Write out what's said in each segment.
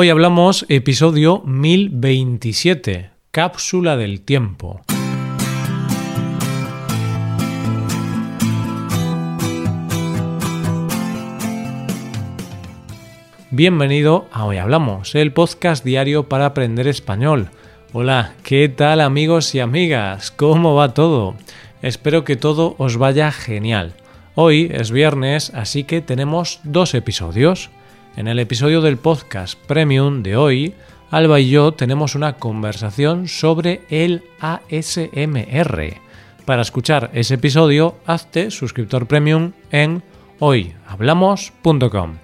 Hoy hablamos episodio 1027, cápsula del tiempo. Bienvenido a Hoy Hablamos, el podcast diario para aprender español. Hola, ¿qué tal amigos y amigas? ¿Cómo va todo? Espero que todo os vaya genial. Hoy es viernes, así que tenemos dos episodios. En el episodio del podcast Premium de hoy, Alba y yo tenemos una conversación sobre el ASMR. Para escuchar ese episodio, hazte suscriptor premium en hoyhablamos.com.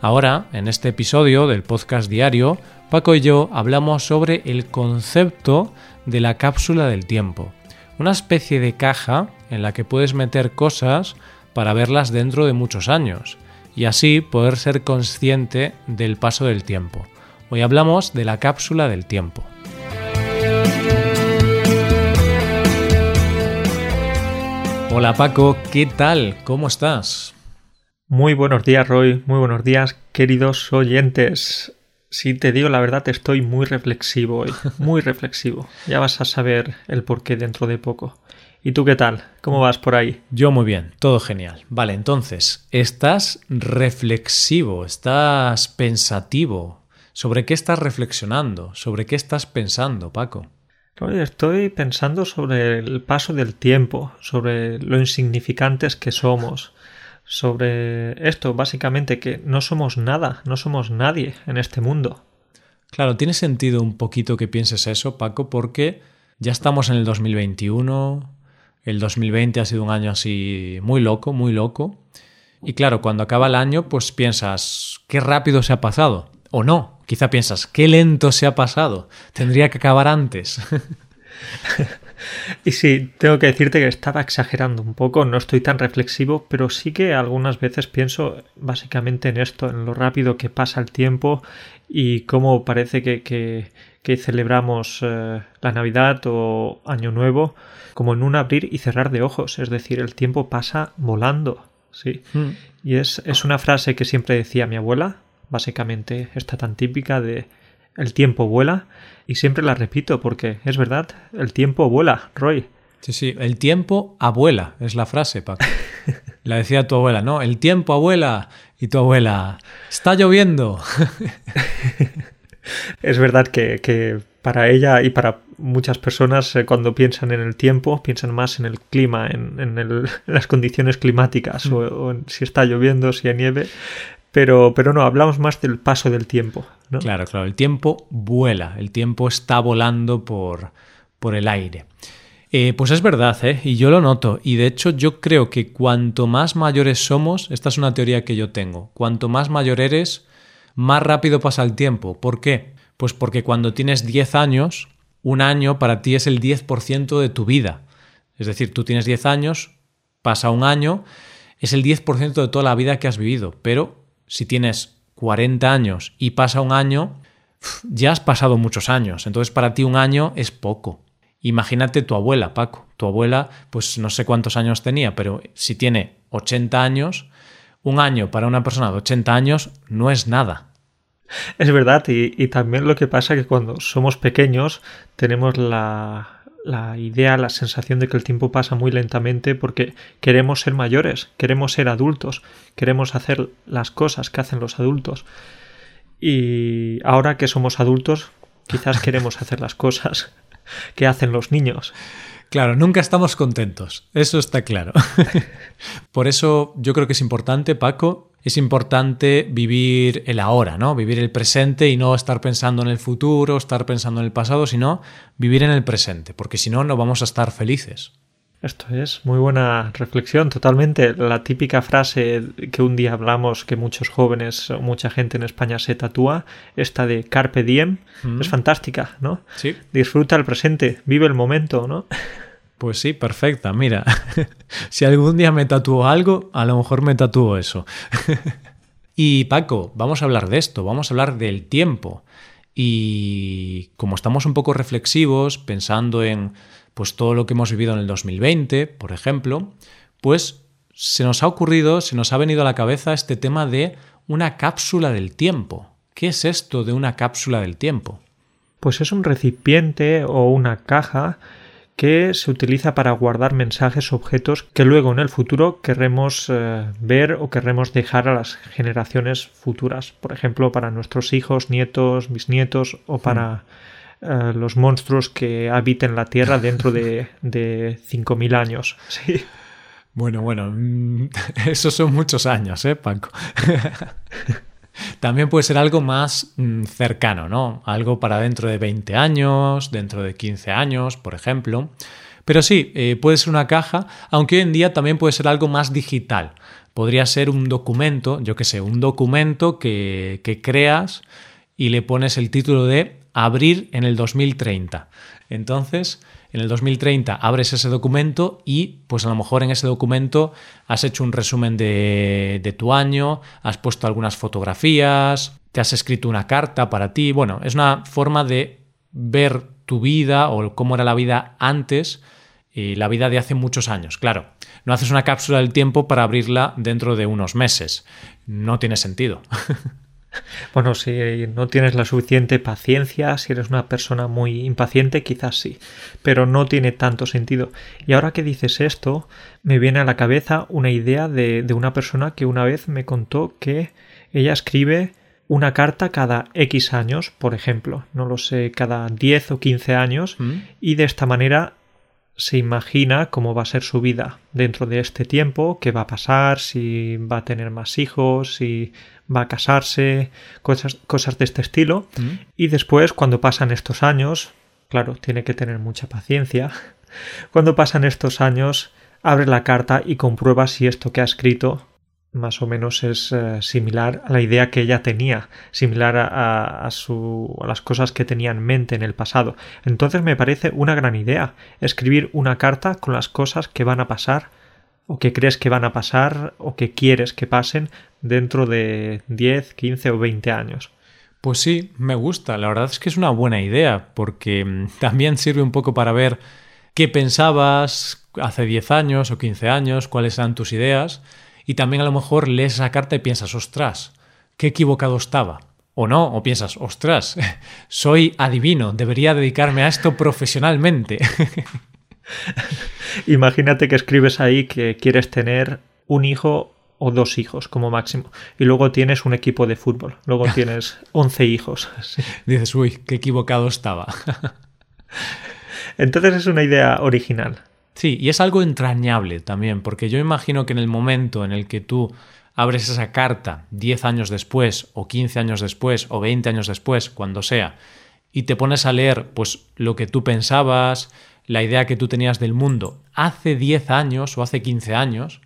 Ahora, en este episodio del podcast diario, Paco y yo hablamos sobre el concepto de la cápsula del tiempo, una especie de caja en la que puedes meter cosas para verlas dentro de muchos años y así poder ser consciente del paso del tiempo. Hoy hablamos de la cápsula del tiempo. Hola Paco, ¿qué tal? ¿Cómo estás? Muy buenos días Roy, muy buenos días queridos oyentes. Si te digo la verdad, estoy muy reflexivo hoy, muy reflexivo. Ya vas a saber el porqué dentro de poco. ¿Y tú qué tal? ¿Cómo vas por ahí? Yo muy bien, todo genial. Vale, entonces, estás reflexivo, estás pensativo. ¿Sobre qué estás reflexionando? ¿Sobre qué estás pensando, Paco? Estoy pensando sobre el paso del tiempo, sobre lo insignificantes que somos, sobre esto, básicamente, que no somos nada, no somos nadie en este mundo. Claro, tiene sentido un poquito que pienses eso, Paco, porque ya estamos en el 2021, el 2020 ha sido un año así muy loco, muy loco. Y claro, cuando acaba el año, pues piensas, qué rápido se ha pasado. O no, quizá piensas, qué lento se ha pasado. Tendría que acabar antes. y sí, tengo que decirte que estaba exagerando un poco, no estoy tan reflexivo, pero sí que algunas veces pienso básicamente en esto, en lo rápido que pasa el tiempo y cómo parece que, que, celebramos eh, la Navidad o Año Nuevo como en un abrir y cerrar de ojos, es decir, el tiempo pasa volando, ¿sí? Hmm. Y es, es una frase que siempre decía mi abuela, básicamente está tan típica de el tiempo vuela y siempre la repito porque es verdad, el tiempo vuela, Roy. Sí, sí, el tiempo abuela, es la frase, Paco. La decía tu abuela, ¿no? El tiempo abuela y tu abuela, está lloviendo. es verdad que, que para ella y para muchas personas eh, cuando piensan en el tiempo piensan más en el clima, en, en, las condiciones climáticas o, o en si está lloviendo, si hay nieve, pero, pero no, hablamos más del paso del tiempo. ¿no? Claro, claro, el tiempo vuela, el tiempo está volando por, por el aire. Eh, pues es verdad, ¿eh? y yo lo noto. Y de hecho yo creo que cuanto más mayores somos, esta es una teoría que yo tengo, cuanto más mayor eres, más rápido pasa el tiempo. ¿Por qué? Pues porque cuando tienes 10 años, un año para ti es el 10% de tu vida. Es decir, tú tienes 10 años, pasa un año, es el 10% de toda la vida que has vivido, pero si tienes 40 años y pasa un año, ya has pasado muchos años. Entonces para ti un año es poco. Imagínate tu abuela, Paco. Tu abuela, pues no sé cuántos años tenía, pero si tiene 80 años, un año para una persona de 80 años no es nada. Es verdad, y, también lo que pasa es que cuando somos pequeños tenemos la, la idea, la sensación de que el tiempo pasa muy lentamente porque queremos ser mayores, queremos ser adultos, queremos hacer las cosas que hacen los adultos. Y ahora que somos adultos, quizás queremos hacer las cosas que hacen los niños. Claro, nunca estamos contentos, eso está claro. Por eso yo creo que es importante, Paco, es importante vivir el ahora, ¿no? Vivir el presente y no estar pensando en el futuro, estar pensando en el pasado, sino vivir en el presente, porque si no, no vamos a estar felices. Esto es muy buena reflexión, totalmente. La típica frase que un día hablamos, que muchos jóvenes o mucha gente en España se tatúa, esta de Carpe Diem, mm. es fantástica, ¿no? Sí. Disfruta el presente, vive el momento, ¿no? Pues sí, perfecta. Mira, si algún día me tatúo algo, a lo mejor me tatúo eso. y Paco, vamos a hablar de esto, vamos a hablar del tiempo. Y como estamos un poco reflexivos, pensando en pues todo lo que hemos vivido en el 2020, por ejemplo, pues se nos ha ocurrido, se nos ha venido a la cabeza este tema de una cápsula del tiempo. ¿Qué es esto de una cápsula del tiempo? Pues es un recipiente o una caja que se utiliza para guardar mensajes o objetos que luego en el futuro querremos eh, ver o querremos dejar a las generaciones futuras. Por ejemplo, para nuestros hijos, nietos, bisnietos o para hmm. Los monstruos que habiten la Tierra dentro de, de 5.000 años. Sí. Bueno, bueno, mm, esos son muchos años, ¿eh, Paco? También puede ser algo más mm, cercano, ¿no? Algo para dentro de 20 años, dentro de 15 años, por ejemplo. Pero sí, eh, puede ser una caja, aunque hoy en día también puede ser algo más digital. Podría ser un documento, yo qué sé, un documento que, que creas y le pones el título de abrir en el 2030. Entonces, en el 2030 abres ese documento y pues a lo mejor en ese documento has hecho un resumen de, tu año, has puesto algunas fotografías, te has escrito una carta para ti. Bueno, es una forma de ver tu vida o cómo era la vida antes y la vida de hace muchos años. Claro, no haces una cápsula del tiempo para abrirla dentro de unos meses. No tiene sentido. Bueno, si no tienes la suficiente paciencia, si eres una persona muy impaciente, quizás sí, pero no tiene tanto sentido. Y ahora que dices esto, me viene a la cabeza una idea de, de una persona que una vez me contó que ella escribe una carta cada X años, por ejemplo, no lo sé, cada 10 o 15 años, mm. y de esta manera se imagina cómo va a ser su vida dentro de este tiempo, qué va a pasar, si va a tener más hijos, si va a casarse, cosas, cosas de este estilo. Mm. Y después, cuando pasan estos años, claro, tiene que tener mucha paciencia, cuando pasan estos años, abre la carta y comprueba si esto que ha escrito más o menos es eh, similar a la idea que ella tenía, similar a, su, a las cosas que tenía en mente en el pasado. Entonces me parece una gran idea escribir una carta con las cosas que van a pasar o que crees que van a pasar o que quieres que pasen dentro de 10, 15 o 20 años. Pues sí, me gusta. La verdad es que es una buena idea porque mm, también sirve un poco para ver qué pensabas hace 10 años o 15 años, cuáles eran tus ideas y también a lo mejor lees esa carta y piensas, ostras, qué equivocado estaba. O no, o piensas, ostras, soy adivino, debería dedicarme a esto profesionalmente. Imagínate que escribes ahí que quieres tener un hijo o dos hijos como máximo. Y luego tienes un equipo de fútbol. Luego tienes 11 hijos. Dices, uy, qué equivocado estaba. Entonces es una idea original. Sí, y es algo entrañable también, porque yo imagino que en el momento en el que tú abres esa carta 10 años después, o 15 años después, o 20 años después, cuando sea, y te pones a leer pues lo que tú pensabas, la idea que tú tenías del mundo hace 10 años o hace 15 años,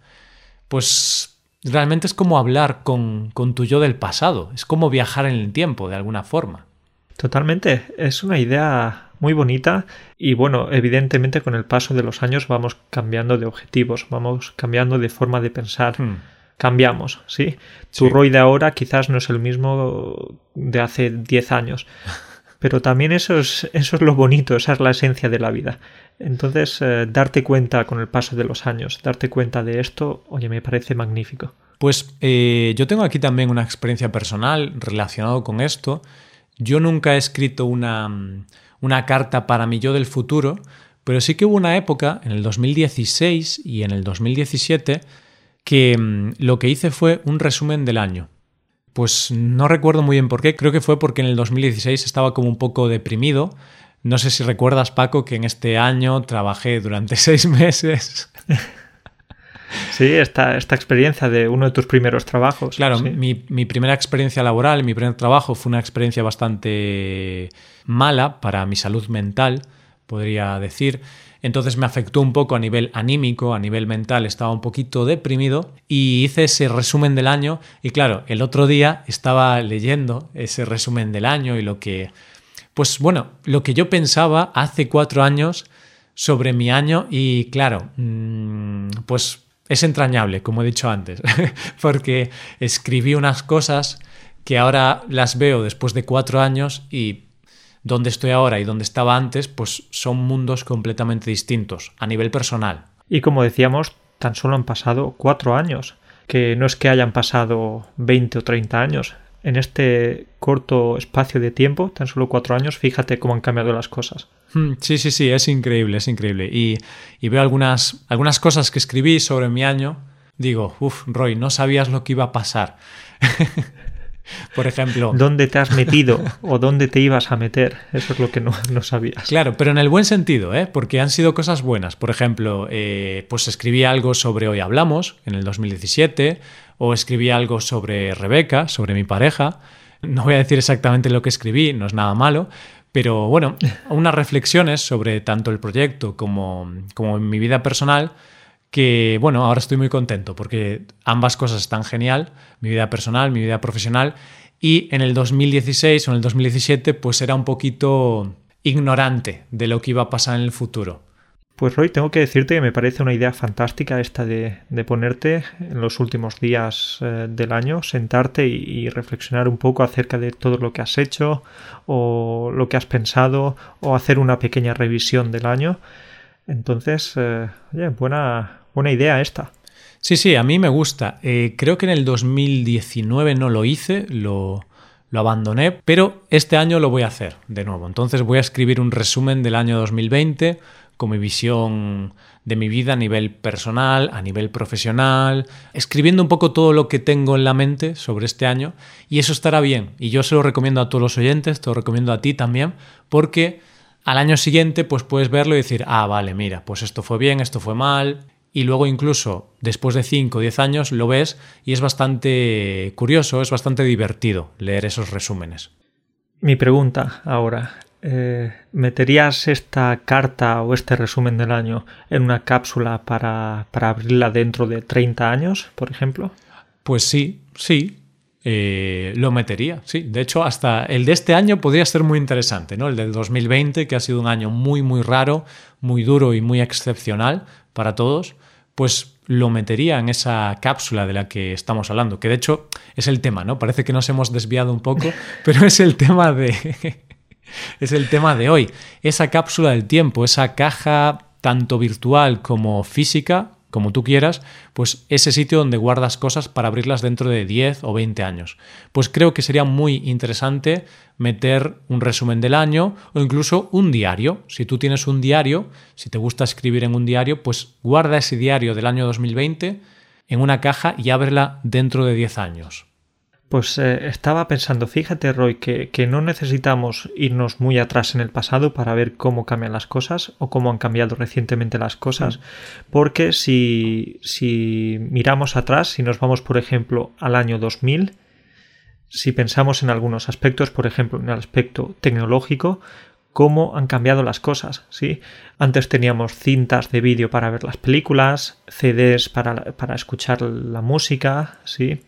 pues realmente es como hablar con, con tu yo del pasado, es como viajar en el tiempo de alguna forma. Totalmente, es una idea muy bonita y bueno, evidentemente con el paso de los años vamos cambiando de objetivos, vamos cambiando de forma de pensar. Hmm. Cambiamos, ¿sí? Tu Roy de ahora quizás no es el mismo de hace 10 años. Pero también eso es, eso es lo bonito, esa es la esencia de la vida. Entonces, eh, darte cuenta con el paso de los años, darte cuenta de esto, oye, me parece magnífico. Pues eh, yo tengo aquí también una experiencia personal relacionada con esto. Yo nunca he escrito una, una carta para mi yo del futuro, pero sí que hubo una época, en el 2016 y en el 2017, que mm, lo que hice fue un resumen del año. Pues no recuerdo muy bien por qué, creo que fue porque en el 2016 estaba como un poco deprimido. No sé si recuerdas, Paco, que en este año trabajé durante seis meses. Sí, esta, esta experiencia de uno de tus primeros trabajos. Claro, mi, mi, primera experiencia laboral, mi primer trabajo fue una experiencia bastante mala para mi salud mental, podría decir. Entonces me afectó un poco a nivel anímico, a nivel mental, estaba un poquito deprimido y hice ese resumen del año y claro, el otro día estaba leyendo ese resumen del año y lo que, pues bueno, lo que yo pensaba hace cuatro años sobre mi año y claro, mm, pues es entrañable, como he dicho antes, porque escribí unas cosas que ahora las veo después de cuatro años y donde estoy ahora y donde estaba antes, pues son mundos completamente distintos a nivel personal. Y como decíamos, tan solo han pasado cuatro años, que no es que hayan pasado 20 o 30 años. en este corto espacio de tiempo, tan solo cuatro años, fíjate cómo han cambiado las cosas. Hmm, sí, sí, sí, es increíble, es increíble. Y, y veo algunas, algunas cosas que escribí sobre mi año. Digo, uff, Roy, no sabías lo que iba a pasar. Por ejemplo. ¿Dónde te has metido o dónde te ibas a meter? Eso es lo que no, sabías. Claro, pero en el buen sentido, ¿eh? porque han sido cosas buenas. Por ejemplo, eh, pues escribí algo sobre Hoy Hablamos en el 2017, o escribí algo sobre Rebeca, sobre mi pareja. No voy a decir exactamente lo que escribí, no es nada malo, pero bueno, unas reflexiones sobre tanto el proyecto como, como mi vida personal que bueno, ahora estoy muy contento porque ambas cosas están genial, mi vida personal, mi vida profesional, y en el 2016 o en el 2017 pues era un poquito ignorante de lo que iba a pasar en el futuro. Pues Roy, tengo que decirte que me parece una idea fantástica esta de, ponerte en los últimos días eh, del año, sentarte y, reflexionar un poco acerca de todo lo que has hecho o lo que has pensado o hacer una pequeña revisión del año. Entonces, eh, buena, buena idea esta. Sí, sí, a mí me gusta. Eh, creo que en el 2019 no lo hice, lo, lo abandoné, pero este año lo voy a hacer de nuevo. Entonces voy a escribir un resumen del año 2020 con mi visión de mi vida a nivel personal, a nivel profesional, escribiendo un poco todo lo que tengo en la mente sobre este año y eso estará bien. Y yo se lo recomiendo a todos los oyentes, te lo recomiendo a ti también, porque al año siguiente pues puedes verlo y decir, ah, vale, mira, pues esto fue bien, esto fue mal. Y luego incluso después de 5 o 10 años lo ves y es bastante curioso, es bastante divertido leer esos resúmenes. Mi pregunta ahora, eh, ¿meterías esta carta o este resumen del año en una cápsula para, para abrirla dentro de 30 años, por ejemplo? Pues sí, sí, eh, lo metería, sí. De hecho, hasta el de este año podría ser muy interesante, ¿no? El del 2020, que ha sido un año muy, muy raro, muy duro y muy excepcional para todos, pues lo metería en esa cápsula de la que estamos hablando, que de hecho es el tema, ¿no? Parece que nos hemos desviado un poco, pero es el tema de... es el tema de hoy. Esa cápsula del tiempo, esa caja tanto virtual como física como tú quieras, pues ese sitio donde guardas cosas para abrirlas dentro de 10 o 20 años. Pues creo que sería muy interesante meter un resumen del año o incluso un diario. Si tú tienes un diario, si te gusta escribir en un diario, pues guarda ese diario del año 2020 en una caja y ábrela dentro de 10 años. Pues eh, estaba pensando, fíjate Roy, que, que, no necesitamos irnos muy atrás en el pasado para ver cómo cambian las cosas o cómo han cambiado recientemente las cosas, porque si, si miramos atrás, si nos vamos por ejemplo al año 2000, si pensamos en algunos aspectos, por ejemplo en el aspecto tecnológico, cómo han cambiado las cosas, ¿sí? Antes teníamos cintas de vídeo para ver las películas, CDs para, para escuchar la música, ¿sí?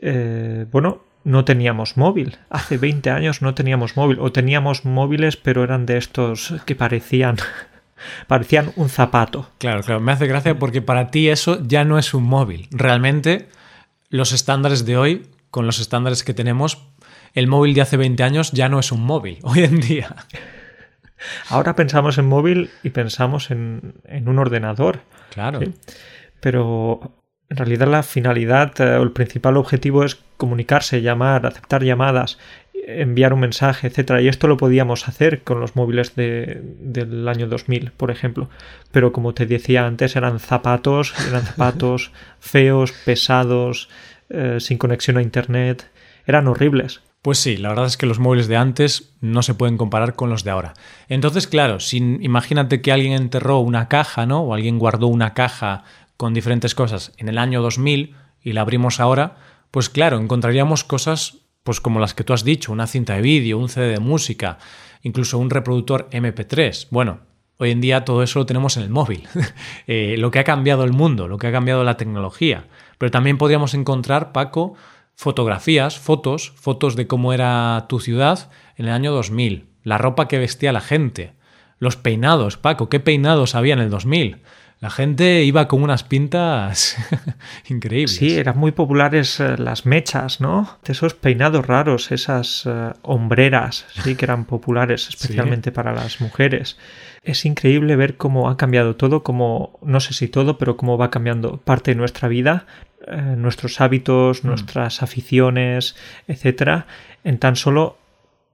Eh, bueno, no teníamos móvil. Hace 20 años no teníamos móvil. O teníamos móviles, pero eran de estos que parecían. parecían un zapato. Claro, claro. Me hace gracia porque para ti eso ya no es un móvil. Realmente, los estándares de hoy, con los estándares que tenemos, el móvil de hace 20 años ya no es un móvil hoy en día. Ahora pensamos en móvil y pensamos en, un ordenador. Claro. Pero en realidad la finalidad eh, o el principal objetivo es comunicarse, llamar, aceptar llamadas, enviar un mensaje, etcétera. Y esto lo podíamos hacer con los móviles de, del año 2000, por ejemplo. Pero como te decía antes, eran zapatos, eran zapatos feos, pesados, eh, sin conexión a internet. Eran horribles. Pues sí, la verdad es que los móviles de antes no se pueden comparar con los de ahora. Entonces, claro, sin, imagínate que alguien enterró una caja, ¿no? O alguien guardó una caja con diferentes cosas en el año 2000 y la abrimos ahora, pues claro, encontraríamos cosas pues como las que tú has dicho, una cinta de vídeo, un CD de música, incluso un reproductor MP3. Bueno, hoy en día todo eso lo tenemos en el móvil. Eh, lo que ha cambiado el mundo, lo que ha cambiado la tecnología. Pero también podríamos encontrar, Paco, fotografías, fotos, fotos de cómo era tu ciudad en el año 2000, la ropa que vestía la gente, los peinados, Paco, ¿qué peinados había en el 2000? La gente iba con unas pintas increíbles. Sí, eran muy populares eh, las mechas, ¿no? Esos peinados raros, esas eh, hombreras, sí que eran populares, especialmente para las mujeres. Es increíble ver cómo ha cambiado todo, como no sé si todo, pero cómo va cambiando parte de nuestra vida, eh, nuestros hábitos, mm. nuestras aficiones, etcétera, en tan solo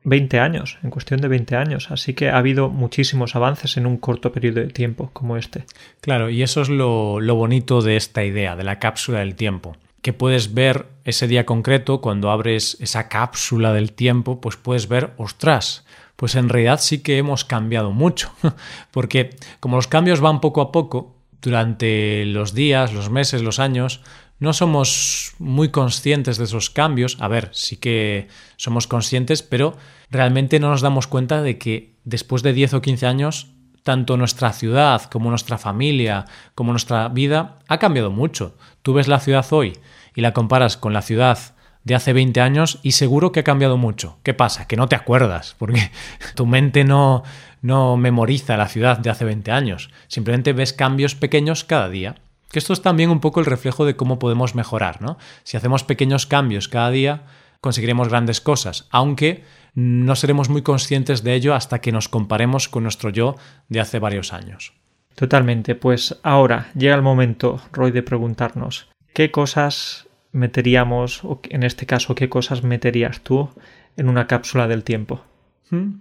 20 años, en cuestión de 20 años. Así que ha habido muchísimos avances en un corto periodo de tiempo como este. Claro, y eso es lo, bonito de esta idea, de la cápsula del tiempo que puedes ver ese día concreto, cuando abres esa cápsula del tiempo, pues puedes ver, ostras, pues en realidad sí que hemos cambiado mucho, porque como los cambios van poco a poco, durante los días, los meses, los años, no somos muy conscientes de esos cambios. A ver, sí que somos conscientes, pero realmente no nos damos cuenta de que después de 10 o 15 años, tanto nuestra ciudad como nuestra familia, como nuestra vida ha cambiado mucho. Tú ves la ciudad hoy y la comparas con la ciudad de hace 20 años y seguro que ha cambiado mucho. ¿Qué pasa? Que no te acuerdas, porque tu mente no, no memoriza la ciudad de hace 20 años. Simplemente ves cambios pequeños cada día. Que esto es también un poco el reflejo de cómo podemos mejorar, ¿no? Si hacemos pequeños cambios cada día, conseguiremos grandes cosas, aunque no seremos muy conscientes de ello hasta que nos comparemos con nuestro yo de hace varios años. Totalmente, pues ahora llega el momento, Roy, de preguntarnos qué cosas meteríamos, o en este caso, qué cosas meterías tú en una cápsula del tiempo.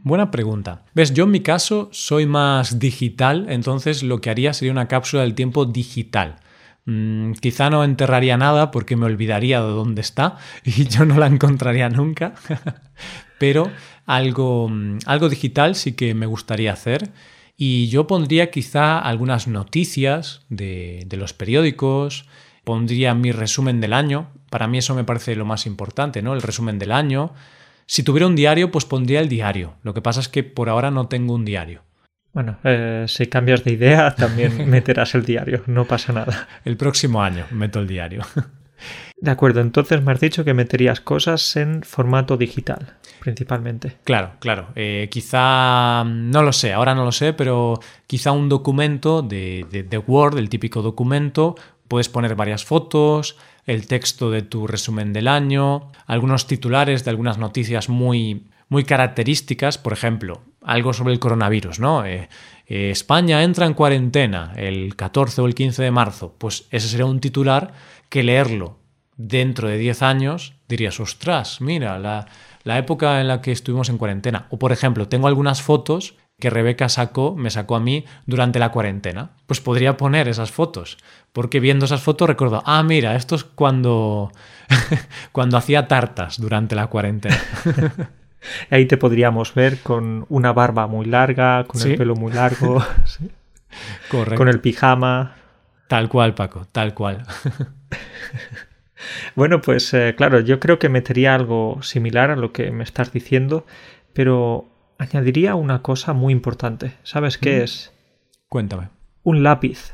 Buena pregunta. Ves, yo en mi caso soy más digital, entonces lo que haría sería una cápsula del tiempo digital. Mm, quizá no enterraría nada porque me olvidaría de dónde está y yo no la encontraría nunca, pero algo, mm, algo digital sí que me gustaría hacer y yo pondría quizá algunas noticias de los periódicos, pondría mi resumen del año, para mí eso me parece lo más importante, ¿no? El resumen del año. Si tuviera un diario, pues pondría el diario. Lo que pasa es que por ahora no tengo un diario. Bueno, eh, si cambias de idea, también meterás el diario, no pasa nada. El próximo año meto el diario. De acuerdo, entonces me has dicho que meterías cosas en formato digital, principalmente. Claro, claro. Eh, quizá, no lo sé, ahora no lo sé, pero quizá un documento de, de Word, el típico documento, puedes poner varias fotos, el texto de tu resumen del año, algunos titulares de algunas noticias muy muy características, por ejemplo, algo sobre el coronavirus, ¿no? Eh, eh, España entra en cuarentena el 14 o el 15 de marzo, pues ese sería un titular que leerlo dentro de 10 años dirías, ostras, mira, la, la época en la que estuvimos en cuarentena. O por ejemplo, tengo algunas fotos que Rebeca sacó, me sacó a mí durante la cuarentena. Pues podría poner esas fotos, porque viendo esas fotos recuerdo, ah, mira, esto es cuando, cuando hacía tartas durante la cuarentena. Ahí te podríamos ver con una barba muy larga, con el pelo muy largo, con el pijama. Tal cual, Paco, tal cual. bueno, pues eh, claro, yo creo que metería algo similar a lo que me estás diciendo, pero añadiría una cosa muy importante. ¿Sabes qué mm. es? Cuéntame. Un lápiz.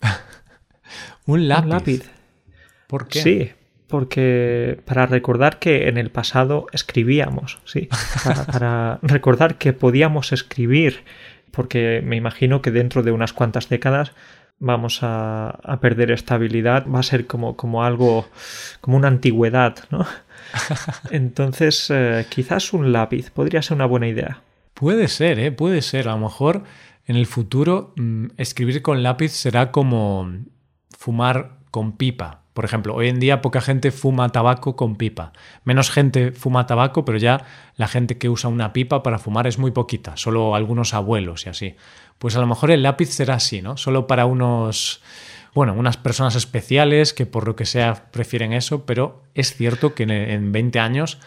¿Un lápiz? Un lápiz. ¿Por qué? Sí, porque para recordar que en el pasado escribíamos, sí, para, recordar que podíamos escribir, porque me imagino que dentro de unas cuantas décadas vamos a, perder estabilidad, va a ser como, como algo, como una antigüedad, ¿no? Entonces, eh, quizás un lápiz podría ser una buena idea. Puede ser, ¿eh? Puede ser. A lo mejor en el futuro mm, escribir con lápiz será como fumar con pipa. Por ejemplo, hoy en día poca gente fuma tabaco con pipa. Menos gente fuma tabaco, pero ya la gente que usa una pipa para fumar es muy poquita, solo algunos abuelos y así. Pues a lo mejor el lápiz será así, ¿no? Solo para unos, bueno, unas personas especiales que por lo que sea prefieren eso, pero es cierto que en 20 años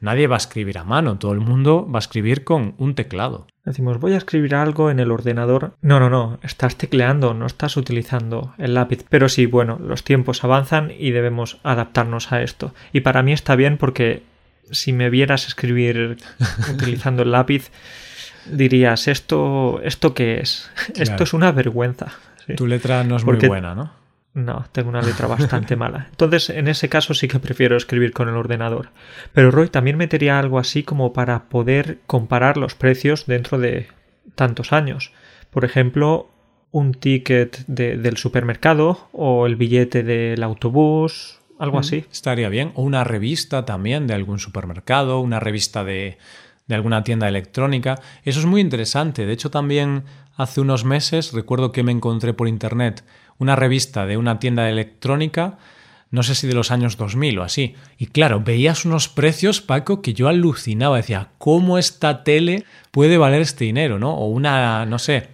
Nadie va a escribir a mano, todo el mundo va a escribir con un teclado. Decimos, voy a escribir algo en el ordenador. No, no, no, estás tecleando, no estás utilizando el lápiz. Pero sí, bueno, los tiempos avanzan y debemos adaptarnos a esto. Y para mí está bien porque si me vieras escribir utilizando el lápiz, dirías, ¿esto, esto qué es? Esto es una vergüenza. Tu letra no es muy buena, ¿no? No, tengo una letra bastante mala. Entonces, en ese caso sí que prefiero escribir con el ordenador. Pero Roy también metería algo así como para poder comparar los precios dentro de tantos años. Por ejemplo, un ticket del supermercado o el billete del autobús, algo así. Estaría bien. O una revista también de algún supermercado, una revista de, de alguna tienda electrónica. Eso es muy interesante. De hecho, también hace unos meses recuerdo que me encontré por internet una revista de una tienda electrónica, no sé si de los años 2000 o así. Y claro, veías unos precios, Paco, que yo alucinaba. Decía, ¿cómo esta tele puede valer este dinero? ¿no? O una, no sé,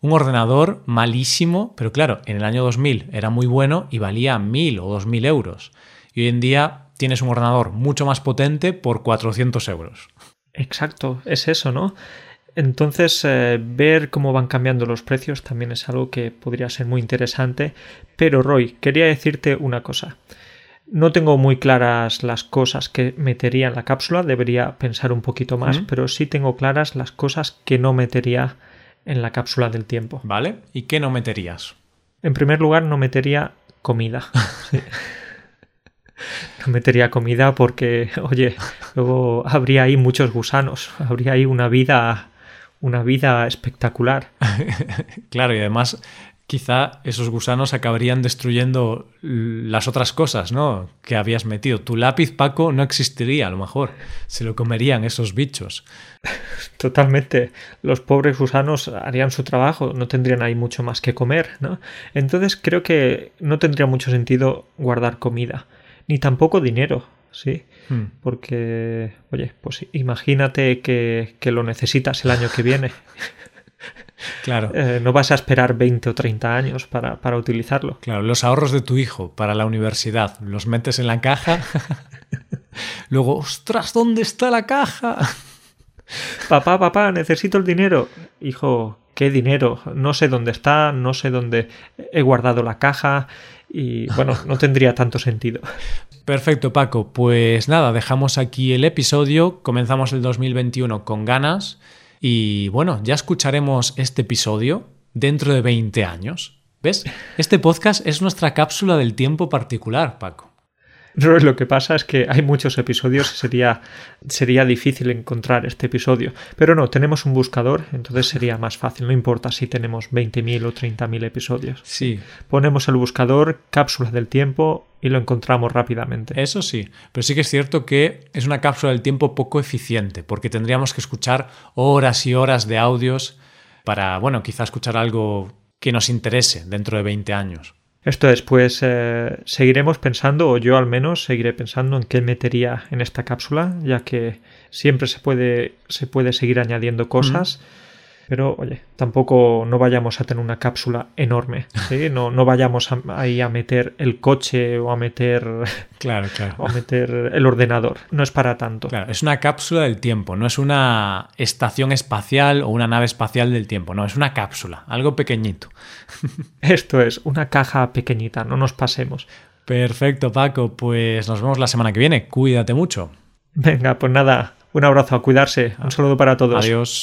un ordenador malísimo, pero claro, en el año 2000 era muy bueno y valía 1000 o 2000 euros. Y hoy en día tienes un ordenador mucho más potente por 400 euros. Exacto, es eso, ¿no? Entonces, eh, ver cómo van cambiando los precios también es algo que podría ser muy interesante. Pero, Roy, quería decirte una cosa. No tengo muy claras las cosas que metería en la cápsula, debería pensar un poquito más, pero sí tengo claras las cosas que no metería en la cápsula del tiempo. ¿Vale? ¿Y qué no meterías? En primer lugar, no metería comida. No metería comida porque, oye, luego habría ahí muchos gusanos, habría ahí una vida, una vida espectacular. claro, y además quizá esos gusanos acabarían destruyendo las otras cosas, ¿no? Que habías metido. Tu lápiz, Paco, no existiría, a lo mejor. Se lo comerían esos bichos. Totalmente. Los pobres gusanos harían su trabajo, no tendrían ahí mucho más que comer, ¿no? Entonces creo que no tendría mucho sentido guardar comida ni tampoco dinero, ¿sí? Hmm. Porque, oye, pues imagínate que, lo necesitas el año que viene. Claro. Eh, no vas a esperar 20 o 30 años para, para, utilizarlo. Claro, los ahorros de tu hijo para la universidad los metes en la caja. Luego, ostras, ¿dónde está la caja? papá, papá, necesito el dinero. Hijo, ¿qué dinero? No sé dónde está, no sé dónde he guardado la caja y bueno, no tendría tanto sentido. Perfecto, Paco. Pues nada, dejamos aquí el episodio, comenzamos el 2021 con ganas y bueno, ya escucharemos este episodio dentro de 20 años. ¿Ves? Este podcast es nuestra cápsula del tiempo particular, Paco. No, lo que pasa es que hay muchos episodios y sería, sería difícil encontrar este episodio. Pero no, tenemos un buscador, entonces sería más fácil. No importa si tenemos 20.000 o 30.000 episodios. Sí. Ponemos el buscador, cápsula del tiempo y lo encontramos rápidamente. Eso sí, pero sí que es cierto que es una cápsula del tiempo poco eficiente, porque tendríamos que escuchar horas y horas de audios para, bueno, quizá escuchar algo que nos interese dentro de 20 años. Esto después eh, seguiremos pensando, o yo al menos seguiré pensando en qué metería en esta cápsula, ya que siempre se puede, se puede seguir añadiendo cosas. Pero, oye, tampoco no vayamos a tener una cápsula enorme. ¿sí? No, no vayamos ahí a meter el coche o a meter. Claro, claro. O a meter el ordenador. No es para tanto. Claro, es una cápsula del tiempo, no es una estación espacial o una nave espacial del tiempo. No, es una cápsula, algo pequeñito. Esto es, una caja pequeñita, no nos pasemos. Perfecto, Paco. Pues nos vemos la semana que viene. Cuídate mucho. Venga, pues nada, un abrazo, a cuidarse. Un saludo para todos. Adiós.